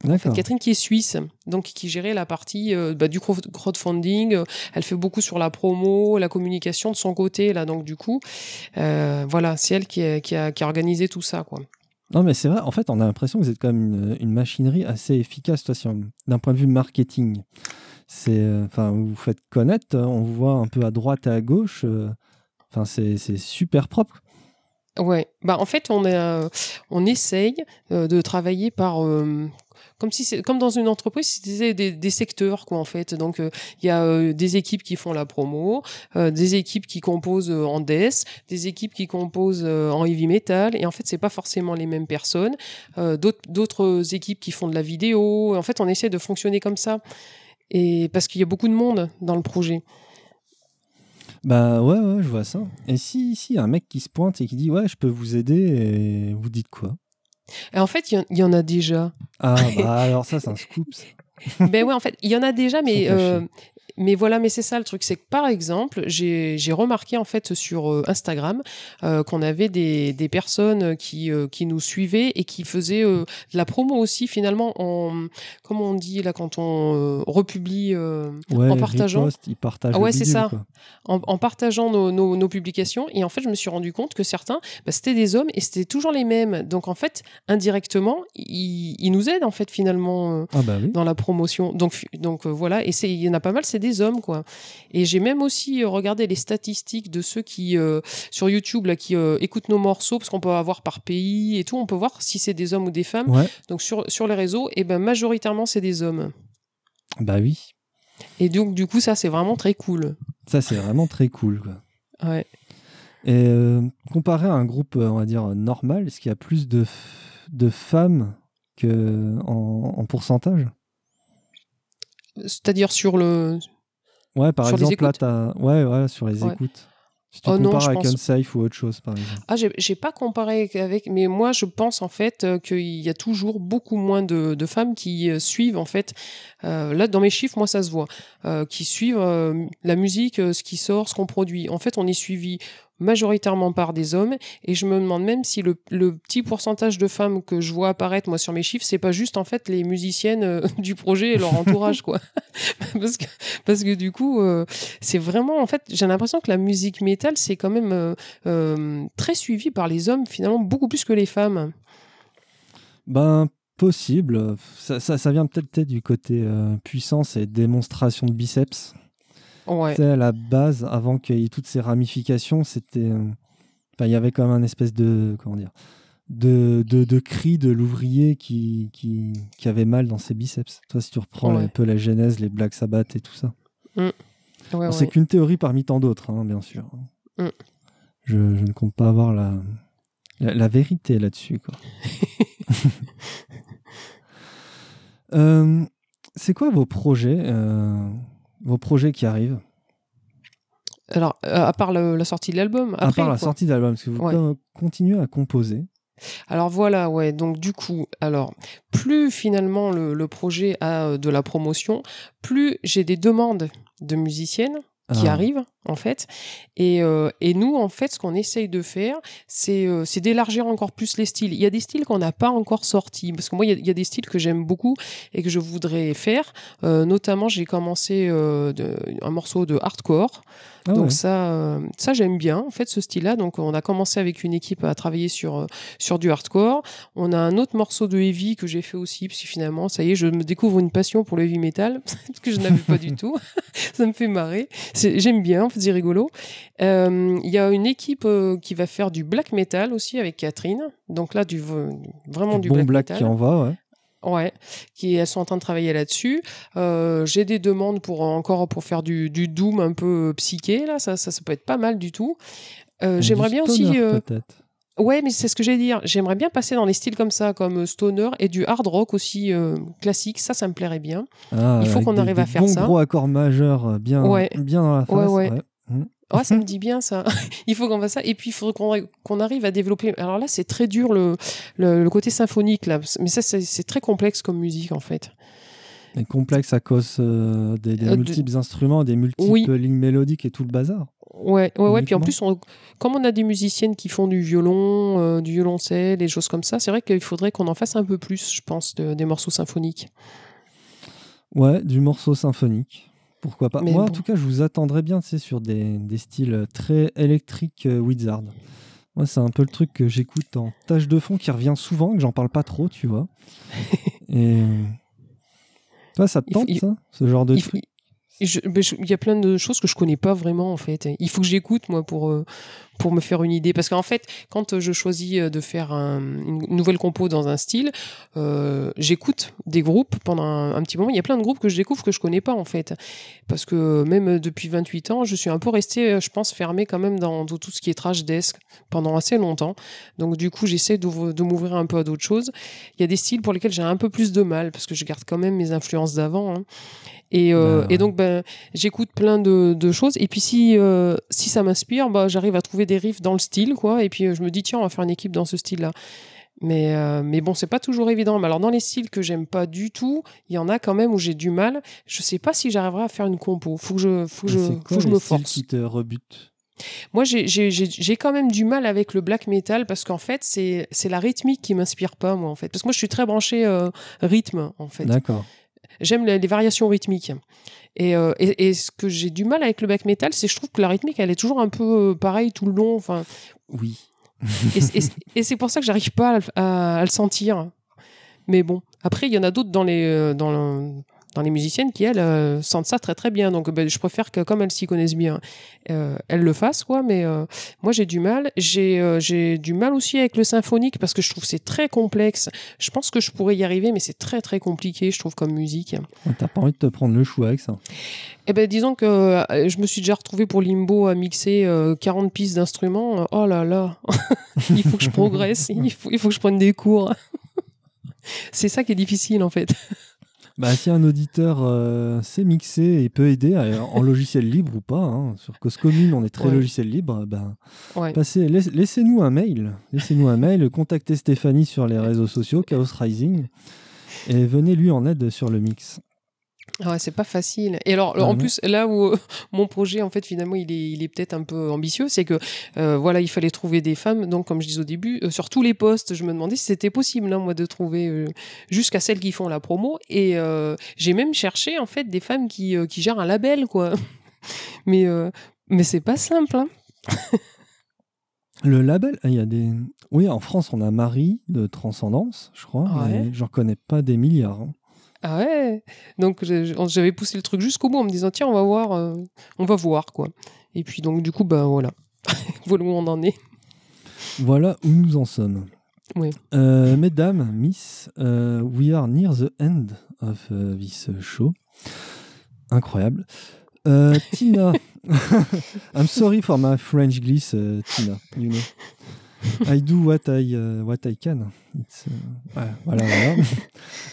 En fait, D'accord. Catherine qui est suisse, donc qui gérait la partie euh, bah, du crowd- crowdfunding. euh, Elle fait beaucoup sur la promo, la communication de son côté là. Donc du coup, euh, voilà, c'est elle qui a, qui, a, qui a organisé tout ça quoi. Non, mais c'est vrai, en fait, on a l'impression que vous êtes quand même une, une machinerie assez efficace, toi, d'un point de vue marketing. C'est, euh, enfin, vous vous faites connaître, euh, on vous voit un peu à droite et à gauche. Euh, Enfin, c'est super propre. Ouais, bah en fait on a, on essaye euh, de travailler par euh, comme si comme dans une entreprise c'était des, secteurs quoi en fait. Donc euh, il y a euh, des équipes qui font la promo euh, des équipes qui composent euh, en death des équipes qui composent euh, en heavy metal. Et en fait c'est pas forcément les mêmes personnes. Euh, d'autres équipes qui font de la vidéo. En fait on essaie de fonctionner comme ça. Et parce qu'il y a beaucoup de monde dans le projet. Bah ouais, ouais, je vois ça. Et si, si, y a un mec qui se pointe et qui dit ouais, je peux vous aider, et vous dites quoi? Et en fait, il y en- il y, en a déjà. Ah bah alors ça, c'est un scoop. ça. ben ouais, en fait, il y en a déjà, mais euh, mais voilà, mais c'est ça le truc, c'est que par exemple, j'ai j'ai remarqué en fait sur euh, Instagram euh, qu'on avait des, des personnes qui euh, qui nous suivaient et qui faisaient euh, de la promo aussi finalement en comment on dit là quand on republie Ouais, En partageant. riposte, ils partagent Ah ouais, c'est ça. en, en partageant nos, nos, nos publications. Et en fait, je me suis rendu compte que certains, bah, c'était des hommes et c'était toujours les mêmes. Donc en fait, indirectement, ils, ils nous aident en fait finalement. Ah bah oui. dans la promotion. Donc, donc voilà, et il y en a pas mal, c'est des hommes, quoi. Et j'ai même aussi euh, regardé les statistiques de ceux qui, euh, sur YouTube, là, qui euh, écoutent nos morceaux, parce qu'on peut avoir par pays et tout, on peut voir si c'est des hommes ou des femmes. Ouais, Donc sur, sur les réseaux, et ben majoritairement, c'est des hommes. bah oui. Et donc, du coup, ça, c'est vraiment très cool. Ça, c'est vraiment très cool. Quoi. Ouais. Et euh, comparé à un groupe, on va dire, normal, est-ce qu'il y a plus de, de femmes que en, en pourcentage? C'est-à-dire sur le. Ouais, par Sur exemple, là, t'as... Ouais, ouais, sur les Ouais. écoutes. Si tu Oh compares avec pense- Unsafe ou autre chose, par exemple. Ah, j'ai pas comparé avec, mais moi, je pense en fait euh, qu'il y a toujours beaucoup moins de, de femmes qui euh, suivent en fait. euh, là, dans mes chiffres, moi, ça se voit, qui suivent la musique, ce qui sort, ce qu'on produit. En fait, on est suivi majoritairement par des hommes, et je me demande même si le, petit pourcentage de femmes que je vois apparaître moi sur mes chiffres, c'est pas juste en fait les musiciennes euh, du projet et leur entourage, quoi. parce que parce que du coup, euh, c'est vraiment en fait, j'ai l'impression que la musique métal, c'est quand même euh, très suivi par les hommes, finalement, beaucoup plus que les femmes. Ben, possible. Ça, ça, ça vient peut-être du côté puissance et démonstration de biceps. Ouais. Tu sais, à la base, avant qu'il y ait toutes ces ramifications, c'était. euh, enfin, il y avait quand même un espèce de. Comment dire de, de, de cri de l'ouvrier qui, qui, qui avait mal dans ses biceps. Toi, si tu reprends Ouais. un peu la genèse, les Black Sabbath et tout ça. Ouais. C'est qu'une théorie parmi tant d'autres, hein, bien sûr. Mm. Je, je ne compte pas avoir la, la, la vérité là-dessus. quoi. Euh, c'est quoi vos projets, euh, vos projets qui arrivent Alors, euh, à part le- la sortie de l'album, À part la sortie d'album, parce que vous Ouais. continuez à composer. Alors voilà, ouais. Donc du coup, alors plus finalement le, le projet a euh, de la promotion, plus j'ai des demandes de musiciennes qui Ah. arrivent en fait. Et, euh, et nous, en fait, ce qu'on essaye de faire, c'est euh, d'élargir encore plus les styles. Il y a des styles qu'on n'a pas encore sortis, parce que moi, il y a, il y a des styles que j'aime beaucoup et que je voudrais faire. Euh, notamment, j'ai commencé euh, de- un morceau de hardcore. Ah Donc ouais. ça, ça j'aime bien en fait ce style-là. Donc on a commencé avec une équipe à travailler sur sur du hardcore. On a un autre morceau de heavy que j'ai fait aussi, parce que finalement, ça y est, je me découvre une passion pour le heavy metal, ce que je n'avais pas du tout. ça me fait marrer. J'aime bien, en c'est rigolo. Euh, Il y a une équipe euh, qui va faire du black metal aussi avec Catherine. Donc là, du vraiment du, bon black, black metal. qui envoie, ouais. Ouais, qui elles sont en train de travailler là-dessus. Euh, J'ai des demandes pour encore pour faire du, du doom un peu psyché là, ça, ça, ça peut être pas mal du tout. J'aimerais du bien aussi. peut-être. Ouais, mais c'est ce que j'allais dire. J'aimerais bien passer dans les styles comme ça, comme euh, stoner et du hard rock aussi euh, classique. Ça, ça me plairait bien. Ah, il faut qu'on des- arrive à faire ça. gros accords majeurs euh, bien, Ouais. bien dans la face. Ouais, ouais. Mm. Oh, ça me dit bien ça. il faut qu'on fasse ça. Et puis, il faudrait qu'on qu'on arrive à développer. Alors là, c'est très dur le, le, le côté symphonique là. Mais ça, c'est c'est très complexe comme musique en fait. Et complexe à cause euh, des, des Euh, de- multiples instruments, des multiples Oui. lignes mélodiques et tout le bazar. Ouais, ouais, ouais. Puis en plus, on- comme on a des musiciennes qui font du violon, euh, du violoncelle, des choses comme ça, c'est vrai qu'il faudrait qu'on en fasse un peu plus, je pense, de- des morceaux symphoniques. Ouais, du morceau symphonique. Pourquoi pas Mais Moi, en tout cas, je vous attendrais bien, sais, sur des, des styles très électriques euh, Wizard. Moi, c'est un peu le truc que j'écoute en tâche de fond qui revient souvent, que j'en parle pas trop, tu vois. Et. euh, Toi, ça te Il faut- tente, il- ça Ce genre de Il truc? Il y a plein de choses que je connais pas vraiment en fait. Il faut que j'écoute moi pour euh, pour me faire une idée parce qu'en fait quand je choisis euh, de faire un- une nouvelle compo dans un style, euh, j'écoute des groupes pendant un, un petit moment. Il y a plein de groupes que je découvre que je connais pas en fait parce que même euh, depuis 28 ans, je suis un peu restée, je pense, fermée quand même dans, dans tout ce qui est trash desk pendant assez longtemps. Donc du coup, j'essaie de m'ouvrir un peu à d'autres choses. Il y a des styles pour lesquels j'ai un peu plus de mal parce que je garde quand même mes influences d'avant. hein. Et, euh, Bah, et donc, ben, j'écoute plein de, de choses. Et puis, si, euh, si ça m'inspire, bah, j'arrive à trouver des riffs dans le style, quoi. Et puis, euh, je me dis, tiens, on va faire une équipe dans ce style-là. Mais, euh, mais bon, c'est pas toujours évident. Mais alors, dans les styles que j'aime pas du tout, il y en a quand même où j'ai du mal. Je sais pas si j'arriverai à faire une compo. Faut que je, faut que je, faut que je me force. qui te rebutent? Moi, j'ai- quand même du mal avec le black metal parce qu'en fait, c'est c'est la rythmique qui m'inspire pas, moi, en fait. Parce que moi, je suis très branché euh, rythme, en fait. D'accord. J'aime les, les variations rythmiques. Et, euh, et, et ce que j'ai du mal avec le black metal, c'est que je trouve que la rythmique, elle est toujours un peu euh, pareille tout le long. Enfin, Oui. et, c'est pour ça que j'arrive pas à, le- à- à le sentir. Mais bon, après, il y en a d'autres dans les, euh, dans, le- dans les musiciennes qui, elles, euh, sentent ça très très bien. Donc, ben, je préfère que, comme elles s'y connaissent bien, euh, elles le fassent, quoi. Mais euh, moi, j'ai du mal. J'ai j'ai du mal aussi avec le symphonique parce que je trouve que c'est très complexe. Je pense que je pourrais y arriver, mais c'est très très compliqué, je trouve, comme musique. T'as pas envie de te prendre le chou avec ça? Eh ben, disons que euh, je me suis déjà retrouvée pour Limbo à mixer euh, 40 pistes d'instruments. Oh là là, il faut que je progresse, il faut, il faut que je prenne des cours. C'est ça qui est difficile en fait. Bah, si un auditeur euh, sait mixer et peut aider euh, en logiciel libre ou pas, hein, sur Cause Commune, on est très Ouais. logiciel libre, ben, Ouais. passez, laisse- laissez-nous un mail. Laissez-nous un mail, contactez Stéphanie sur les réseaux sociaux, Chaos Rising, et venez lui en aide sur le mix. Ouais, c'est pas facile. Et alors, en plus, là où euh, mon projet, en fait, finalement, il est, il est peut-être un peu ambitieux, c'est que, euh, voilà, il fallait trouver des femmes. Donc, comme je disais au début, euh, sur tous les postes, je me demandais si c'était possible, hein, moi, de trouver euh, jusqu'à celles qui font la promo. Et j'ai même cherché, en fait, des femmes qui, qui gèrent un label, quoi. mais mais c'est pas simple, hein. Le label, ah, il y a des. Oui, en France, on a Marie de Transcendance, je crois, Ouais. j'en connais pas des milliards. hein. Ah ouais. Donc, j'avais poussé le truc jusqu'au bout en me disant, tiens, on va voir, euh, on va voir, quoi. Et puis, donc, du coup, bah voilà. voilà où on en est. Voilà où nous en sommes. Oui. Euh, mesdames, Miss, euh, we are near the end of uh, this show. Incroyable. Tina, I'm sorry for my French gliss, Tina. You know, I do what I uh, what I can. It's, uh, ouais, voilà, voilà.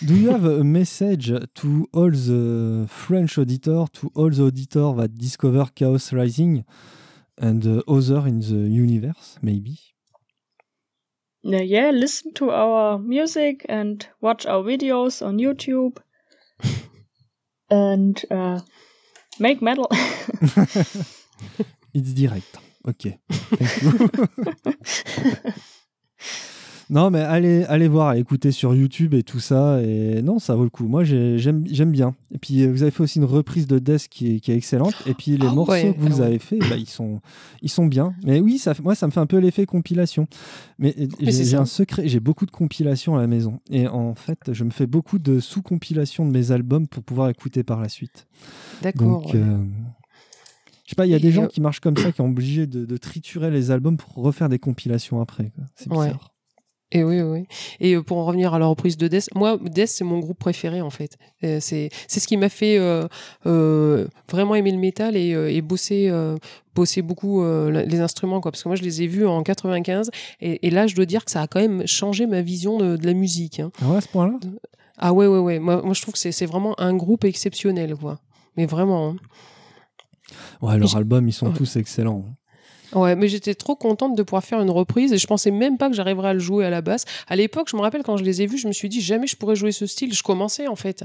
do you have a message to all the French auditor, to all the auditor that discover Chaos Rising and uh, other in the universe, maybe? Uh, yeah, listen to our music and watch our videos on YouTube. and uh, make metal. It's direct. Ok. Non, mais allez, allez voir, écoutez sur YouTube et tout ça. Et non, ça vaut le coup. Moi, j'ai- j'aime j'aime bien. Et puis, euh, vous avez fait aussi une reprise de Death qui est, qui est excellente. Et puis, les Ah morceaux ouais, que vous ah ouais. avez fait, bah, ils, sont, ils sont bien. Mais oui, ça, moi, ça me fait un peu l'effet compilation. Mais, Mais c'est j'ai un secret. J'ai beaucoup de compilations à la maison. Et en fait, je me fais beaucoup de sous-compilations de mes albums pour pouvoir écouter par la suite. D'accord. Donc, ouais. euh, je sais pas, il y a des gens euh, qui marchent comme ça, qui sont obligés de, de triturer les albums pour refaire des compilations après. C'est Ouais. bizarre. Et oui, oui. Et euh, pour en revenir à la reprise de Death, moi, Death, c'est mon groupe préféré, en fait. Euh, C'est ce qui m'a fait euh, euh, vraiment aimer le métal et, et bosser, euh, bosser beaucoup les instruments, quoi. Parce que moi, je les ai vus en 95. Et, et là, je dois dire que ça a quand même changé ma vision de, de la musique. hein. Ah ouais, à ce point-là? Ah ouais, ouais, ouais. Moi, moi je trouve que c'est c'est vraiment un groupe exceptionnel, quoi. Mais vraiment. hein. Ouais, leurs J'ai- albums, ils sont Ouais. tous excellents. Ouais, mais j'étais trop contente de pouvoir faire une reprise et je pensais même pas que j'arriverais à le jouer à la basse. À l'époque, je me rappelle quand je les ai vus, je me suis dit jamais je pourrais jouer ce style. Je commençais en fait.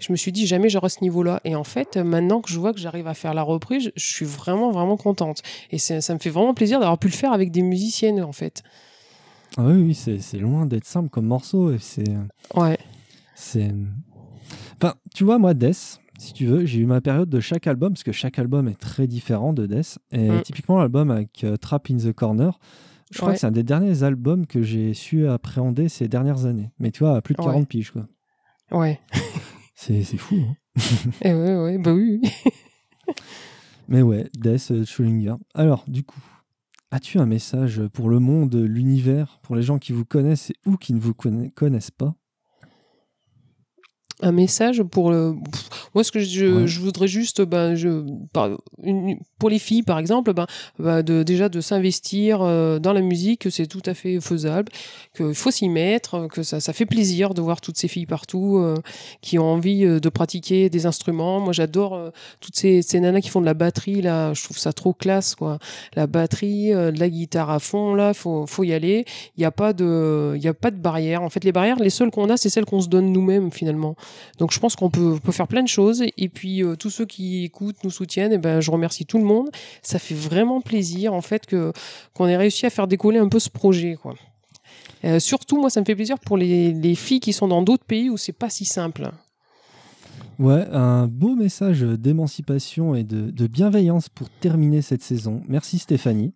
Je me suis dit jamais j'aurai ce niveau-là. Et en fait, maintenant que je vois que j'arrive à faire la reprise, je suis vraiment vraiment contente. Et ça me fait vraiment plaisir d'avoir pu le faire avec des musiciennes en fait. Ah oui, oui, c'est c'est loin d'être simple comme morceau. et C'est. Ouais. c'est- Enfin, tu vois, moi, Death, si tu veux, j'ai eu ma période de chaque album, parce que chaque album est très différent de Death. Et Mm. typiquement, l'album avec euh, Trap in the Corner, je crois Ouais. que c'est un des derniers albums que j'ai su appréhender ces dernières années. Mais tu vois, à plus de Ouais. 40 piges, quoi. Ouais. C'est c'est fou. hein. Et ouais, ouais, bah oui. Mais ouais, Death euh, Schrödinger. Alors, du coup, as-tu un message pour le monde, l'univers, pour les gens qui vous connaissent ou qui ne vous conna- connaissent pas? Un message pour le pff, moi ce que je, Ouais. je voudrais juste ben je par- une- pour les filles par exemple ben, ben, de déjà de s'investir euh, dans la musique que c'est tout à fait faisable qu'il faut s'y mettre que ça, ça fait plaisir de voir toutes ces filles partout euh, qui ont envie euh, de pratiquer des instruments. Moi j'adore euh, toutes ces, ces nanas qui font de la batterie là je trouve ça trop classe quoi. La batterie euh, de la guitare à fond là faut faut y aller. Il n'y a pas de il y a pas de barrière. En fait les barrières les seules qu'on a c'est celles qu'on se donne nous-mêmes finalement donc je pense qu'on peut, peut faire plein de choses. Et puis euh, tous ceux qui écoutent, nous soutiennent, et ben, je remercie tout le monde. Ça fait vraiment plaisir en fait que qu'on ait réussi à faire décoller un peu ce projet. Quoi. Euh, surtout, moi, ça me fait plaisir pour les, les filles qui sont dans d'autres pays où c'est pas si simple. Ouais, un beau message d'émancipation et de, de bienveillance pour terminer cette saison. Merci Stéphanie.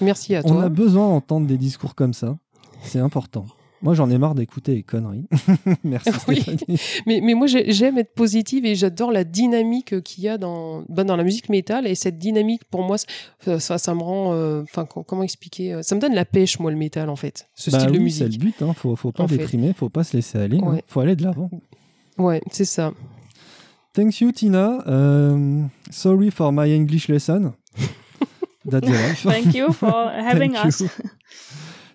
Merci à On toi. a besoin d'entendre des discours comme ça. C'est important. Moi, j'en ai marre d'écouter les conneries. Merci Oui. Mais, mais moi, j'ai- j'aime être positive et j'adore la dynamique qu'il y a dans, ben, dans la musique métal. Et cette dynamique, pour moi, ça, ça, ça me rend. euh, Enfin, co- comment expliquer euh, Ça me donne la pêche, moi, le métal, en fait. Ce Bah style de oui, c'est le musique. but. Hein. Faut, faut pas En fait. déprimer, faut pas se laisser aller. hein. Ouais. Faut aller de l'avant. Ouais, c'est ça. Thank you, Tina. Um, sorry for my English lesson. That's the life. Thank you for having Thank us. you.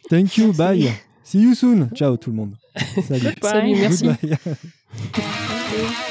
Thank you. Bye. See you soon. Ciao tout le monde. Salut. Salut, merci.